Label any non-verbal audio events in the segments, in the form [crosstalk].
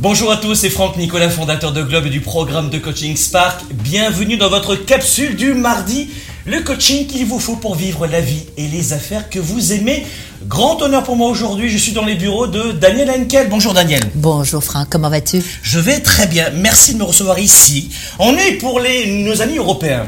Bonjour à tous, c'est Franck Nicolas, fondateur de Globe et du programme de coaching Spark. Bienvenue dans votre capsule du mardi, le coaching qu'il vous faut pour vivre la vie et les affaires que vous aimez. Grand honneur pour moi aujourd'hui, je suis dans les bureaux de Daniel Henkel. Bonjour Daniel. Bonjour Franck, comment vas-tu? Je vais très bien, merci de me recevoir ici. On est pour les, nos amis européens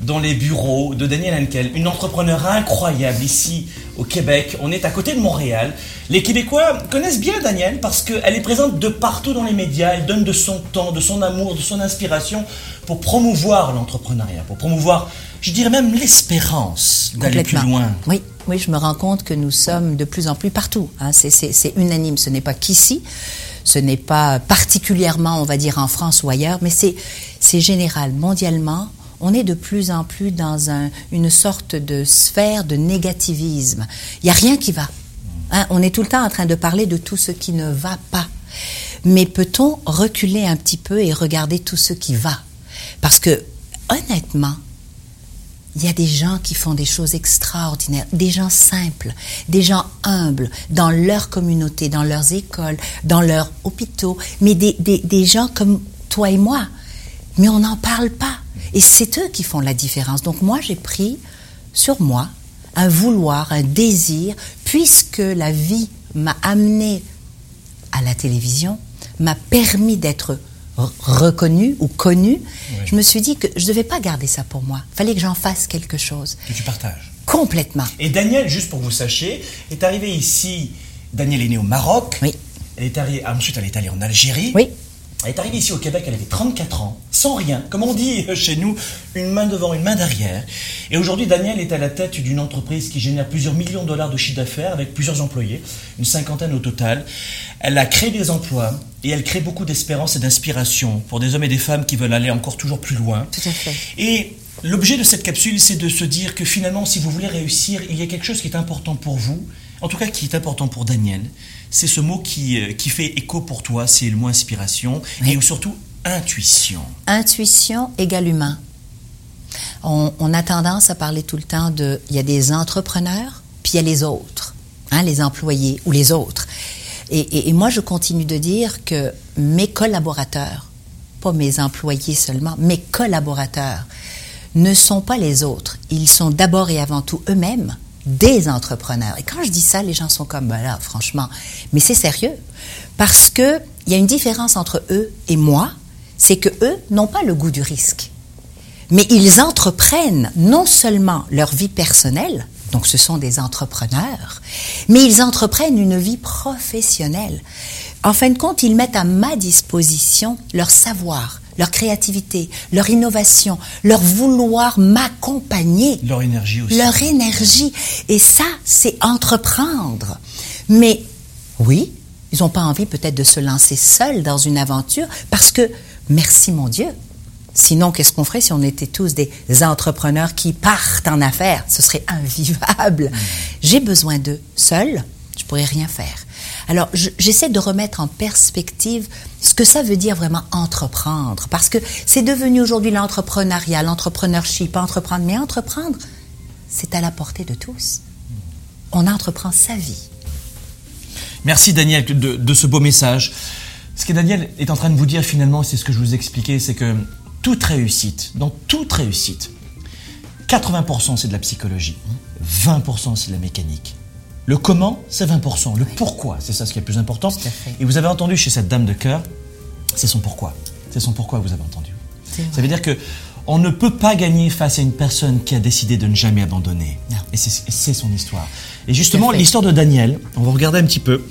dans les bureaux de Daniel Henkel, une entrepreneur incroyable ici au Québec. On est à côté de Montréal. Les Québécois connaissent bien Daniel parce qu'elle est présente de partout dans les médias. Elle donne de son temps, de son amour, de son inspiration pour promouvoir l'entrepreneuriat, pour promouvoir, je dirais même l'espérance d'aller plus loin. Oui, oui, je me rends compte que nous sommes de plus en plus partout. Hein. C'est unanime. Ce n'est pas qu'ici. Ce n'est pas particulièrement, on va dire, en France ou ailleurs, mais c'est général, mondialement on est de plus en plus dans une sorte de sphère de négativisme. Il n'y a rien qui va. Hein. on est tout le temps en train de parler de tout ce qui ne va pas. Mais peut-on reculer un petit peu et regarder tout ce qui va? Parce que, honnêtement, il y a des gens qui font des choses extraordinaires, des gens simples, des gens humbles dans leur communauté, dans leurs écoles, dans leurs hôpitaux, mais des, des gens comme toi et moi. Mais on n'en parle pas. Et c'est eux qui font la différence. Donc moi, j'ai pris sur moi un vouloir, un désir, puisque la vie m'a amené à la télévision, m'a permis d'être reconnu ou connu, je me suis dit que je ne devais pas garder ça pour moi. Il fallait que j'en fasse quelque chose. Que tu partages. Complètement. Et Daniel, juste pour que vous sachiez, est arrivé ici. Daniel est né au Maroc. Oui. Elle est arrivée, ensuite, elle est allée en Algérie. Oui. Elle est arrivée ici au Québec, elle avait 34 ans, sans rien, comme on dit chez nous, une main devant, une main derrière. Et aujourd'hui, Daniel est à la tête d'une entreprise qui génère plusieurs millions de dollars de chiffre d'affaires avec plusieurs employés, une cinquantaine au total. Elle a créé des emplois et elle crée beaucoup d'espérance et d'inspiration pour des hommes et des femmes qui veulent aller encore toujours plus loin. Tout à fait. Et l'objet de cette capsule, c'est de se dire que finalement, si vous voulez réussir, il y a quelque chose qui est important pour vous, en tout cas qui est important pour Daniel, c'est ce mot qui, euh, qui fait écho pour toi, c'est le mot inspiration et surtout intuition. Intuition égale humain. On, a tendance à parler tout le temps de, il y a des entrepreneurs, puis il y a les autres, hein, les employés ou les autres. Et, et, moi, je continue de dire que mes collaborateurs, pas mes employés seulement, mes collaborateurs, ne sont pas les autres. Ils sont d'abord et avant tout eux-mêmes des entrepreneurs. Et quand je dis ça, les gens sont comme, ben là, franchement, mais c'est sérieux. Parce que il y a une différence entre eux et moi, c'est que eux n'ont pas le goût du risque. Mais ils entreprennent non seulement leur vie personnelle, donc ce sont des entrepreneurs, mais ils entreprennent une vie professionnelle. En fin de compte, ils mettent à ma disposition leur savoir, leur créativité, leur innovation, leur vouloir m'accompagner. Leur énergie aussi. Leur énergie. Et ça, c'est entreprendre. Mais oui, ils n'ont pas envie peut-être de se lancer seuls dans une aventure parce que, merci mon Dieu, Sinon, qu'est-ce qu'on ferait si on était tous des entrepreneurs qui partent en affaires? Ce serait [laughs] invivable. J'ai besoin d'eux. Seul, je pourrais rien faire. Alors, j'essaie de remettre en perspective ce que ça veut dire vraiment entreprendre, parce que c'est devenu aujourd'hui l'entrepreneuriat, l'entrepreneurship, entreprendre, mais entreprendre, c'est à la portée de tous. On entreprend sa vie. Merci Daniel de ce beau message. Ce que Daniel est en train de vous dire finalement, c'est ce que je vous expliquais, c'est que toute réussite, dans toute réussite, 80% c'est de la psychologie, 20% c'est de la mécanique, le comment, c'est 20%. Le pourquoi, c'est ça ce qui est le plus important. Et vous avez entendu chez cette dame de cœur, c'est son pourquoi. C'est son pourquoi que vous avez entendu. Ça veut dire que on ne peut pas gagner face à une personne qui a décidé de ne jamais abandonner. Et c'est son histoire. Et justement, l'histoire de Daniel, on va regarder un petit peu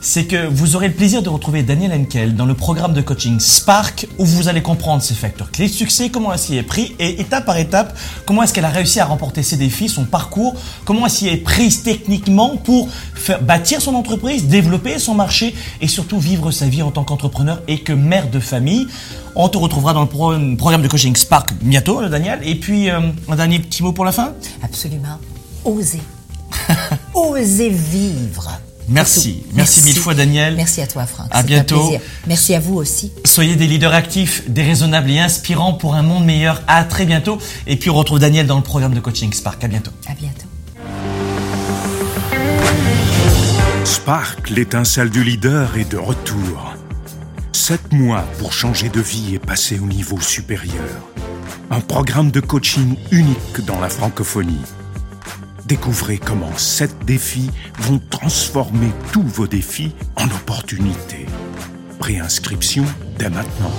c'est que vous aurez le plaisir de retrouver Daniel Henkel dans le programme de coaching Spark où vous allez comprendre ses facteurs clés de succès, comment est-ce qu'il est pris et étape par étape, comment est-ce qu'elle a réussi à remporter ses défis, son parcours, comment est-ce qu'elle est prise techniquement pour faire, bâtir son entreprise, développer son marché et surtout vivre sa vie en tant qu'entrepreneur et que mère de famille. On te retrouvera dans le programme de coaching Spark bientôt, Daniel. Et puis, euh, un dernier petit mot pour la fin? Absolument. Oser. [laughs] Oser vivre. Merci. merci. mille fois Daniel. Merci à toi Franck. À bientôt. Merci à vous aussi. Soyez des leaders actifs, déraisonnables et inspirants pour un monde meilleur. À très bientôt. Et puis on retrouve Daniel dans le programme de coaching Spark. À bientôt. À bientôt. Spark, l'étincelle du leader, est de retour. 7 mois pour changer de vie et passer au niveau supérieur. Un programme de coaching unique dans la francophonie. Découvrez comment 7 défis vont transformer tous vos défis en opportunités. Préinscription dès maintenant.